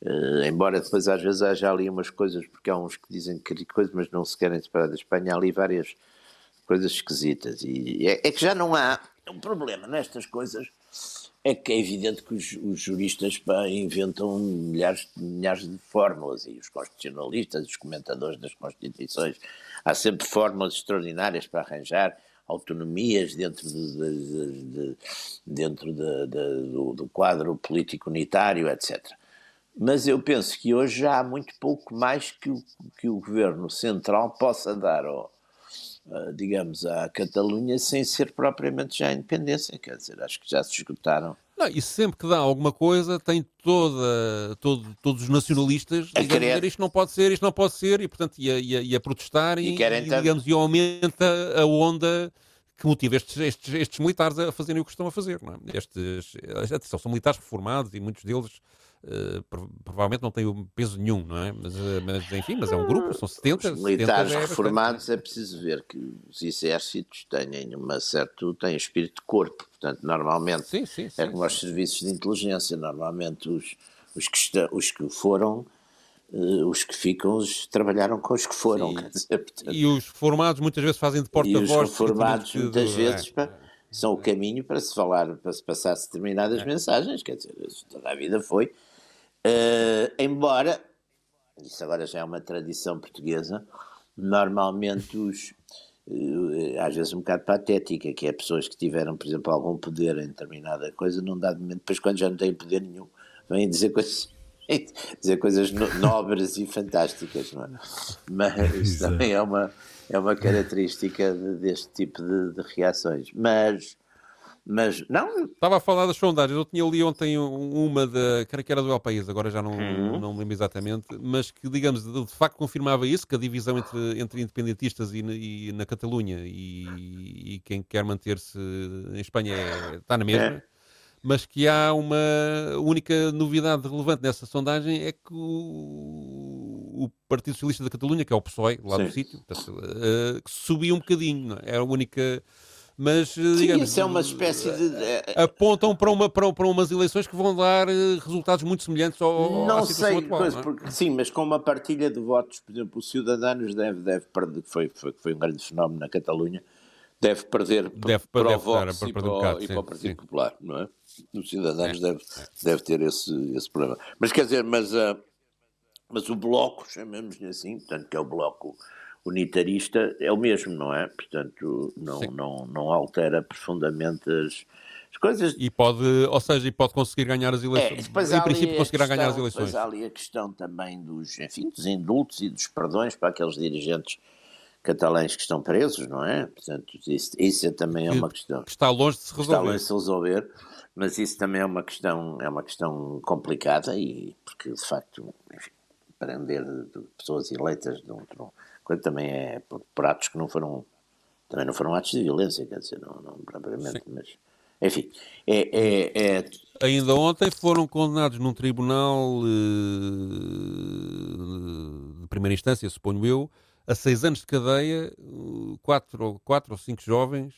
Uh, embora depois às vezes haja ali umas coisas, porque há uns que dizem que coisas, mas não se querem separar da Espanha, há ali várias coisas esquisitas. E é, é, que já não há. Um problema nestas coisas é que é evidente que os, os juristas pá, inventam milhares, milhares de fórmulas, e os constitucionalistas, os comentadores das Constituições, há sempre fórmulas extraordinárias para arranjar autonomias dentro, de, de, de, dentro do, do, quadro político unitário, etc. Mas eu penso que hoje já há muito pouco mais que o, que o governo central possa dar ao, digamos, à Catalunha sem ser propriamente já independência. Quer dizer, acho que já se esgotaram. Não, e sempre que dá alguma coisa, tem toda, todo, todos os nacionalistas a digamos, querer... isto não pode ser, isto não pode ser, e portanto ia, ia, ia protestar e, e, e digamos, e aumenta a onda que motiva estes, estes, estes militares a fazerem o que estão a fazer. Não é? Estes, atenção, são militares reformados e muitos deles Uh, provavelmente não tem peso nenhum, não é? Mas, uh, mas, enfim, mas é um grupo, são 70. Os militares 70 é reformados é preciso ver que os exércitos têm uma certo, têm espírito de corpo, portanto, normalmente sim, sim, sim, é como os serviços de inteligência, normalmente os, os, que, está, os que foram Uh, os que ficam os, trabalharam com os que foram. Dizer, portanto, e os formados muitas vezes fazem de porta-voz. E os formados muitas vezes é. são o caminho para se falar, para se passar determinadas é. mensagens, quer dizer, toda a vida foi. Uh, embora, isso agora já é uma tradição portuguesa, normalmente os, uh, às vezes um bocado patética, que é pessoas que tiveram, por exemplo, algum poder em determinada coisa, num dado momento, depois quando já não têm poder nenhum, vêm dizer coisas dizer coisas nobres e fantásticas, não é? Mas isso também é uma, é uma característica de, deste tipo de, de reações. Mas mas não. Estava a falar das sondagens. Eu tinha ali ontem uma da. que era do El País, agora já não, uhum. não me lembro exatamente, mas que, digamos, de, facto confirmava isso, que a divisão entre, entre independentistas e, e na Catalunha e, e, quem quer manter-se em Espanha é, está na mesma. É. Mas que há uma única novidade relevante nessa sondagem é que o, o Partido Socialista da Catalunha, que é o PSOE, lá Sim. do sítio, uh, subiu um bocadinho. É a única mas digamos, isso é uma espécie de apontam para, uma, para, para umas eleições que vão dar eh, resultados muito semelhantes ao, não sei, atual. Coisa, não é? porque, sim, mas com uma partilha de votos, por exemplo, o Ciudadanos deve, deve perder, foi, foi, foi um grande fenómeno na Catalunha, deve perder deve, para deve o Vox para, e, para, o, e para o Partido sim. Popular, não é? Os Cidadãos é, deve, é. deve ter esse, esse problema. Mas quer dizer, mas, uh, mas o Bloco, chamemos-lhe assim, portanto que é o Bloco unitarista é o mesmo, não é? Portanto, não, não, não altera profundamente as, as, coisas. E pode, ou seja, e pode conseguir ganhar as eleições. É, em princípio conseguirá ganhar as eleições. Depois há ali a questão também dos, enfim, dos indultos e dos perdões para aqueles dirigentes catalães que estão presos, não é? Portanto, isso, isso também é uma questão. Que está longe de se resolver. Está longe de se resolver, mas isso também é uma questão, é uma questão complicada e porque de facto, enfim, prender pessoas eleitas de um, coisa também é por, por, atos que não foram também não foram atos de violência, quer dizer, não, não propriamente, Sim. mas enfim, é, é, é, Ainda ontem foram condenados num tribunal uh, de primeira instância, suponho eu, a seis anos de cadeia, uh, quatro, quatro ou cinco jovens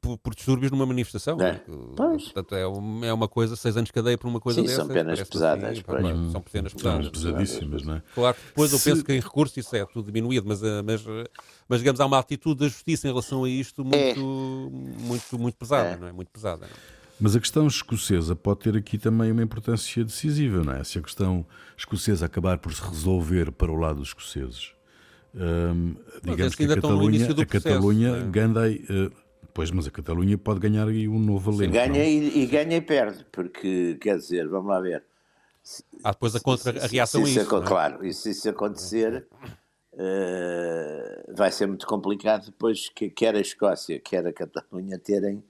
por, por distúrbios numa manifestação. É. né? Pois. Portanto, é, um- é uma coisa, seis anos de cadeia por uma coisa Sim, dessas. são penas pesadas, assim, pá, São penas São pesadas. pesadíssimas, não é? Claro que depois eu penso que em recurso isso é tudo diminuído, mas, eh, mas, eh, mas digamos, há uma atitude da justiça em relação a isto muito, É. muito, muito pesada, É. não é? Muito pesada. não é? Mas a questão escocesa pode ter aqui também uma importância decisiva, não é? Se a questão escocesa acabar por se resolver para o lado dos escoceses, hum, digamos que a Catalunha, a Catalunha é? ganha, eh, pois, mas a Catalunha pode ganhar aí um novo alento. Ganha não? e, e ganha e perde, porque, quer dizer, vamos lá ver. Há depois a, contra, a Se- reação se a isso é? Claro, e se isso acontecer, eh, vai ser muito complicado depois que quer a Escócia, quer a Catalunha terem,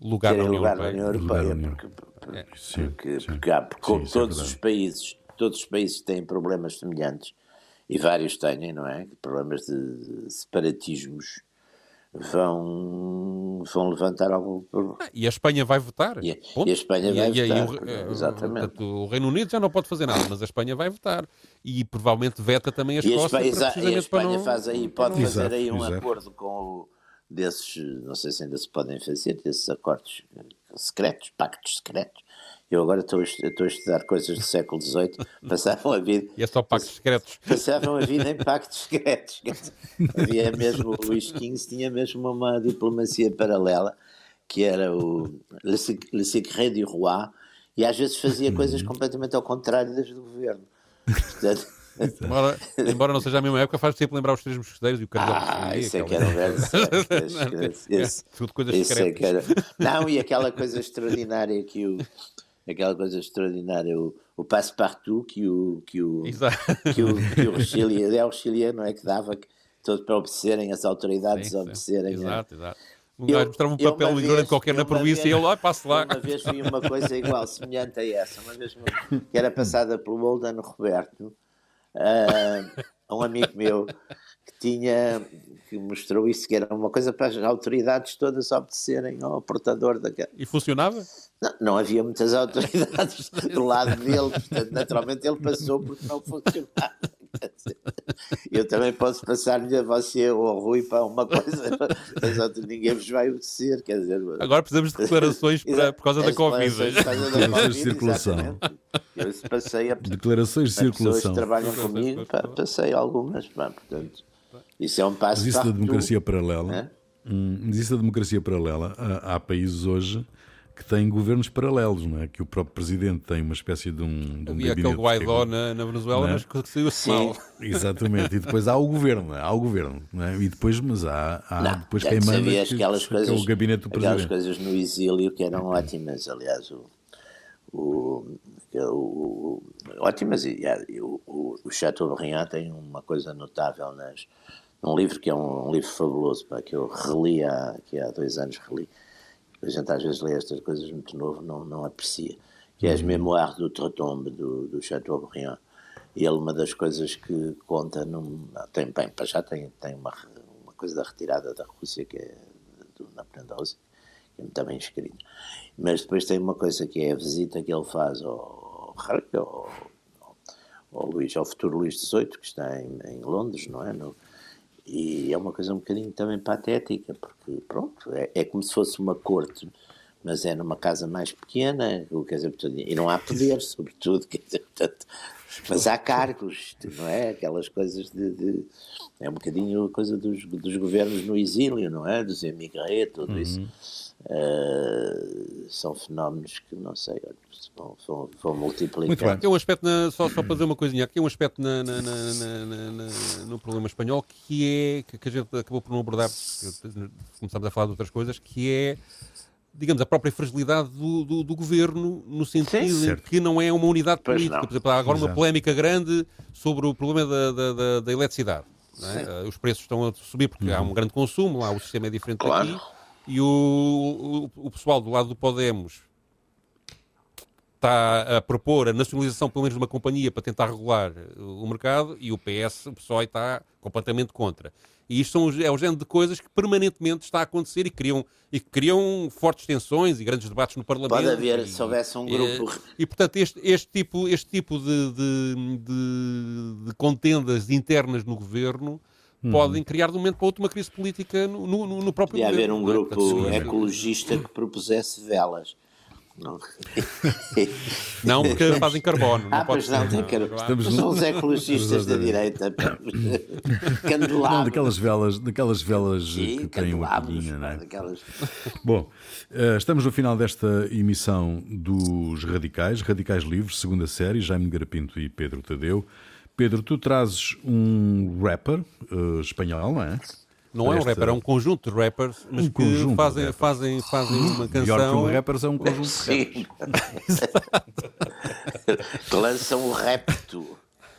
Lugar na terem União lugar na Europeia. União Lugar na Europeia. União. Porque, porque, Sim, porque, sim. porque há- porque Sim, é todos verdade. os países, todos os países têm problemas semelhantes e vários têm, não é? Problemas de separatismos vão, vão levantar algum problema. Ah, E a Espanha vai votar. E e a Espanha vai aí votar, o, eh, exatamente. portanto, o Reino Unido já não pode fazer nada, mas a Espanha vai votar. E provavelmente veta também a E a. Espanha, para, e a Espanha não- faz aí, pode não- fazer Exato, aí um exato. acordo com o, desses, não sei se ainda se podem fazer, desses acordos eh, secretos, pactos secretos. Eu agora estou estou a estudar coisas do século XVIII, passavam a vida, E é só pactos secretos. passavam a vida em pactos secretos. Havia mesmo, o Luís XV tinha mesmo uma diplomacia paralela, que era o Le Le Secret du Roi, e às vezes fazia coisas completamente ao contrário das do governo. Portanto, Embora, embora não seja a mesma época, faz sempre lembrar os três mosqueteiros e o cardeal de Ah, Richelieu, isso é que era velho esse- Tudo coisas Isso é secretas. era. Não, e aquela coisa extraordinária que o. Aquela coisa extraordinária, o, o passe-partout que o, que o, Exato. que o, que o Richelieu, é o Richelieu, não é? Que dava todo para obedecerem, as autoridades Sim, obedecerem. Exato, exato. Um gajo mostrava um papel vez- qualquer eu na província e vez- ele lá, passe lá. Uma vez vi uma coisa igual, semelhante a essa, uma vez que era passada pelo Oldano Roberto, a um amigo meu que tinha que mostrou isso, que era uma coisa para as autoridades todas obedecerem ao portador daquela. E funcionava? Não, não havia muitas autoridades do lado dele, portanto, naturalmente ele passou porque não funcionava. Eu também posso passar-lhe a você ou ao Rui para uma coisa, mas outro, ninguém vos vai obedecer, quer dizer. Agora precisamos de declarações para, por causa da Covid. declarações por causa da Declarações de circulação. Eu passei a Declarações de as pessoas que circulação. trabalham comigo, pá, passei algumas, pá, portanto, isso é um passo Mas isso da para tu. democracia paralela, hum, isso da democracia paralela, há, há países hoje que têm governos paralelos, não é? Que o próprio presidente tem uma espécie de um, de um Havia aquele Guaidó na, na Venezuela, é? mas que Sim. mal. Exatamente, e depois há o governo, há o governo, não é? E depois, mas há, há Não, depois quem manda aquelas que é coisas, o gabinete do aquelas presidente. coisas no exílio que eram ótimas, aliás, o, o, o, o- ótimas e, e o, o, o Chateaubriand tem uma coisa notável nas, num livro que é um, um livro fabuloso, pá, que eu reli há, que há dois anos reli. A gente às vezes lê estas coisas muito novo, não, não aprecia. Que é as Memoires do Tretombe, do, do Chateaubriand. E ele, uma das coisas que conta, num, tem, bem, para já tem, tem uma, uma coisa da retirada da Rússia, que é do Napoleão da Rússia, que é muito bem escrito. Mas depois tem uma coisa que é a visita que ele faz ao, ao, ao, ao, Luís, ao futuro Luís XVIII, que está em, em Londres, não é? No, e é uma coisa um bocadinho também patética, porque, pronto, é, é como se fosse uma corte, mas é numa casa mais pequena, quer dizer, portanto, e não há poder, sobretudo, quer dizer, portanto, mas há cargos, não é? Aquelas coisas de. de é um bocadinho a coisa dos, dos governos no exílio, não é? Dos emigrés, tudo Uhum. isso. Uh, são fenómenos que, não sei, vão, vão, vão multiplicar. Muito bem. Aqui é um aspecto, na- só, só para dizer uma coisinha, aqui é um aspecto na- na- na- na- na- na- no problema espanhol que é, que, que a gente acabou por não abordar, começámos a falar de outras coisas, que é, digamos, a própria fragilidade do, do, do governo, no sentido Sim, em que não é uma unidade Pois política. não. Por exemplo, há agora uma Exato. polémica grande sobre o problema da, da, da- da eletricidade. é? Eh, Os preços estão a subir porque há um grande consumo, lá o sistema é diferente Claro. daqui. E o, o, o pessoal do lado do Podemos está a propor a nacionalização pelo menos de uma companhia para tentar regular eh, o mercado e o PS, o PSOE está completamente contra. E isto são, é o género de coisas que permanentemente está a acontecer e criam, e que criam fortes tensões e grandes debates no Parlamento. Pode haver, e- se houvesse um e, grupo. eh, E, portanto, este, este tipo, este tipo de, de, de- de contendas internas no governo podem criar de um momento para outro uma crise política no, no, no próprio Podia haver um não é? grupo se- ecologista que propusesse velas. Não. Não, porque fazem carbono. Não Ah, pode pois não, ser. tem que Estamos são os ecologistas da direita. Não, Candelabros. daquelas velas, daquelas velas Sim, que têm uma pilhinha, não é? daquelas- Bom, eh, estamos no final desta emissão dos Radicais, Radicais Livres, segunda série, Jaime Garapinto e Pedro Tadeu. Pedro, tu trazes um rapper eh, espanhol, não é? Não é um rapper, é um conjunto de rappers, mas Um que fazem, rappers. fazem, fazem uma Melhor que canção. um rappers é um conjunto de rappers. Sim. que lançam o repto.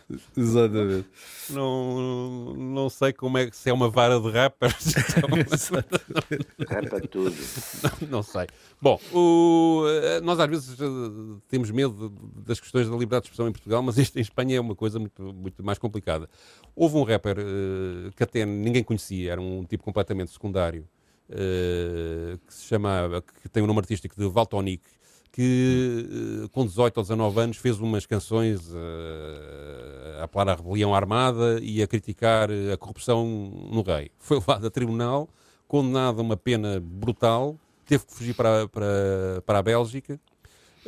Exatamente. Não, não sei como é que se é uma vara de rappers. Repa tudo. não sei. Bom, o- eh, nós às vezes eh, temos medo das questões da liberdade de expressão em Portugal, mas isto em Espanha é uma coisa muito, muito mais complicada. Houve um rapper eh, que até ninguém conhecia, era um tipo completamente secundário, eh, que se chamava, que tem o nome artístico de Valtonic, que eh, com 18 ou 19 anos fez umas canções eh, a apelar à rebelião armada e a criticar eh, a corrupção no rei. Foi levado a tribunal, condenado a uma pena brutal, teve que fugir para, para, para a Bélgica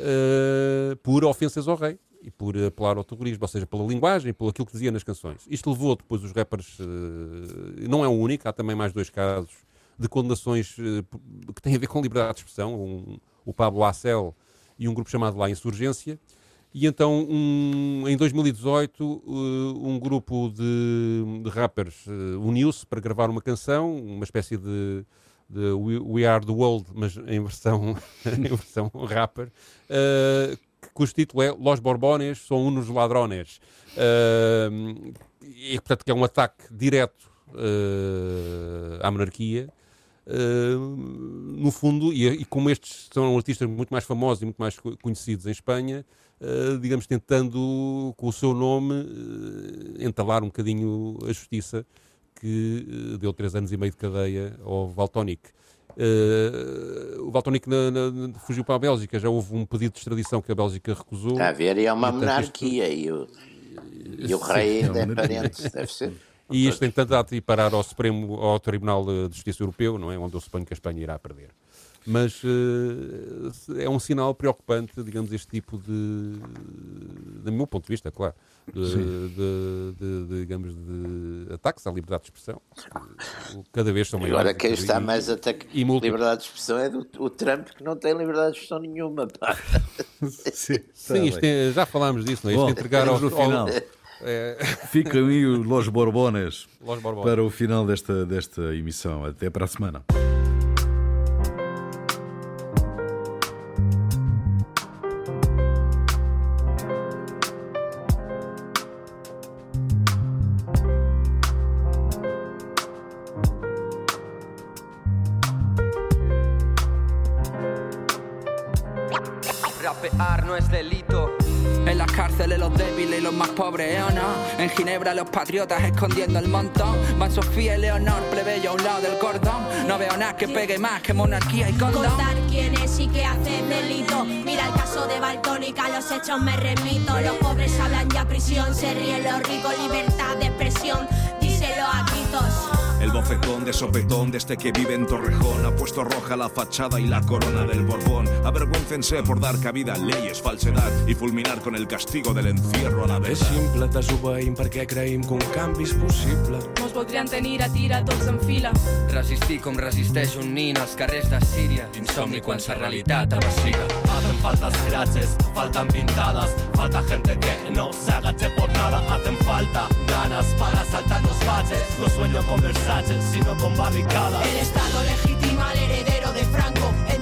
eh, por ofensas ao rei e por apelar ao terrorismo, ou seja, pela linguagem, pelo aquilo que dizia nas canções. Isto levou depois os rappers, eh, não é o único, há também mais dois casos de condenações eh, que têm a ver com liberdade de expressão, um- o Pablo Acel e um grupo chamado lá Insurgência. E então, um- em 2018, uh, um grupo de, de rappers uh, uniu-se para gravar uma canção, uma espécie de, de We, Are the World, mas em versão, em versão rapper, uh, cujo título é Los Borbones son unos ladrones. E, portanto, que é um ataque direto à monarquia. Uh, no fundo, e, e como estes são artistas muito mais famosos e muito mais co- conhecidos em Espanha, uh, digamos, tentando com o seu nome uh, entalar um bocadinho a justiça que deu três anos e meio de cadeia ao Valtonic. O Valtonic na- na- fugiu para a Bélgica, já houve um pedido de extradição que a Bélgica recusou. Está a ver? E é uma E, portanto, isto- monarquia. E o, e o rei ainda é parente, deve ser. E isto tem tentado ir parar ao Supremo, ao Tribunal de Justiça Europeu, não é? Onde eu suponho que a Espanha irá perder. Mas eh, é um sinal preocupante, digamos, este tipo de, do meu ponto de vista, claro, de, de- de- de, digamos, de ataques à liberdade de expressão. Cada vez são maiores. Agora quem está e- mais a ataque e múltiplos. liberdade de expressão é do, o Trump, que não tem liberdade de expressão nenhuma. Pá. Sim, Sim, isto é- já falámos disso, não é? Isto Bom, de entregar ao, final. É, Ficam aí os Los Borbones Los Borbones. para o final desta, desta emissão. Até para a semana. Rapear no es delito. En las cárceles los débiles y los más pobres, ¿eh o no? En Ginebra los patriotas escondiendo el montón. Van Sofía y Leonor, plebeyo a un lado del cordón. No veo nada que pegue más que monarquía y condón. Contar quién es y qué hace delito. Mira el caso de Baltónica, los hechos me remito. Los pobres hablan ya prisión, se ríen los ricos, libertad de expresión. Díselo a gritos. El bofetón de sopetón de este que vive en Torrejón ha puesto roja la fachada y la corona del Borbón. Avergüéncense por dar cabida a leyes, falsedad y fulminar con el castigo del encierro a la És verdad. simple, desobeïm perquè creïm que un canvi és possible. Mos voldrien tenir a tira tots en fila. Resistir com resisteix un nin als carrers de Síria. Insomni quan sa realitat avasida. Hacen faltas frases, faltan pintadas, falta gente que no se agache por nada, hacen falta ganas para saltar los baches, no sueño con Versace, sino con barricadas. El Estado legitima al heredero de Franco. En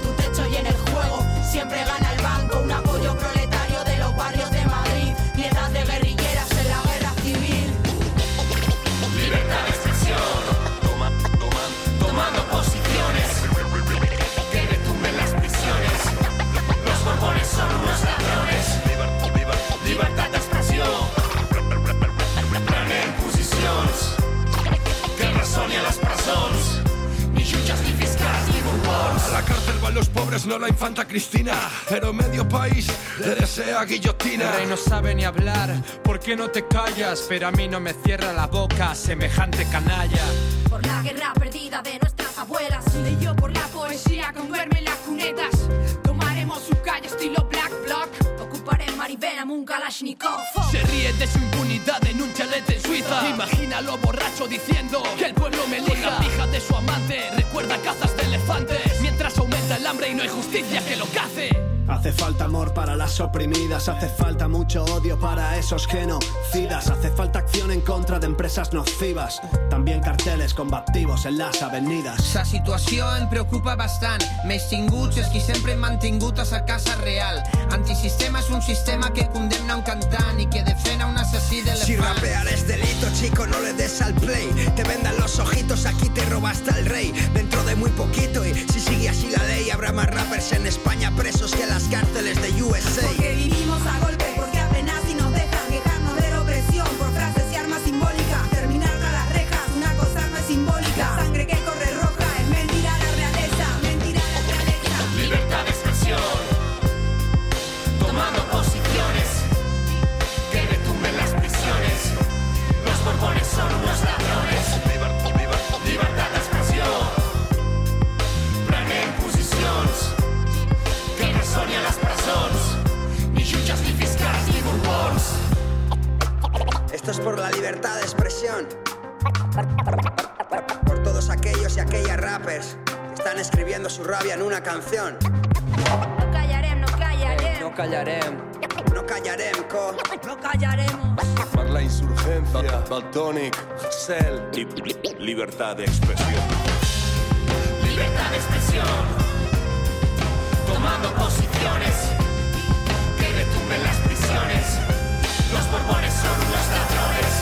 resoni a les presons. ni yuchas, ni fiscals, ni borbons. A la cárcel van los pobres, no la infanta Cristina. Pero medio país le desea guillotina. El rey no sabe ni hablar, ¿por qué no te callas? Pero a mí no me cierra la boca semejante canalla. Por la guerra perdida de nuestras abuelas. Leyó por la poesía con duerme en las cunetas. Un Kalashnikov. Se ríe de su impunidad en un chalet en Suiza. Imagínalo borracho diciendo que el pueblo me elija. La pija de su amante recuerda cazas de elefantes. Mientras aumenta el hambre y no hay justicia que lo cace. Hace falta amor para las oprimidas, hace falta mucho odio para esos genocidas, hace falta acción en contra de empresas nocivas, también carteles combativos en las avenidas. La situació em preocupa bastant. Més tinguts els qui sempre hem mantingut a sa casa real. Antisistema és un sistema que condemna un cantant i que defena un assassí Si d'elefants. rapear es delito, chico, no le des al play. Te vendan los ojitos, aquí te robaste al rey. Dentro de muy poquito, y si sigue así la ley, habrá más rappers en España presos que en las cárceles de USA. Porque vivimos a golpe, porque són a les presons, ni jutges, ni fiscals, ni borbons. Esto es por la libertad de expresión. Por todos aquellos y aquellas rappers que están escribiendo su rabia en una canción. No callarem, no callarem, No callarem. No callarem, co. no callaremos. Per la insurgencia, Baltonic, Cell. Libertad de expresión. Libertad de expresión, tomando posiciones que retumben las prisiones. Los borbones son unos ladrones.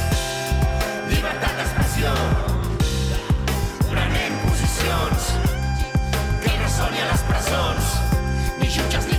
Libertad de expresión, una en posicions que no són a les presons, ni chuchas ni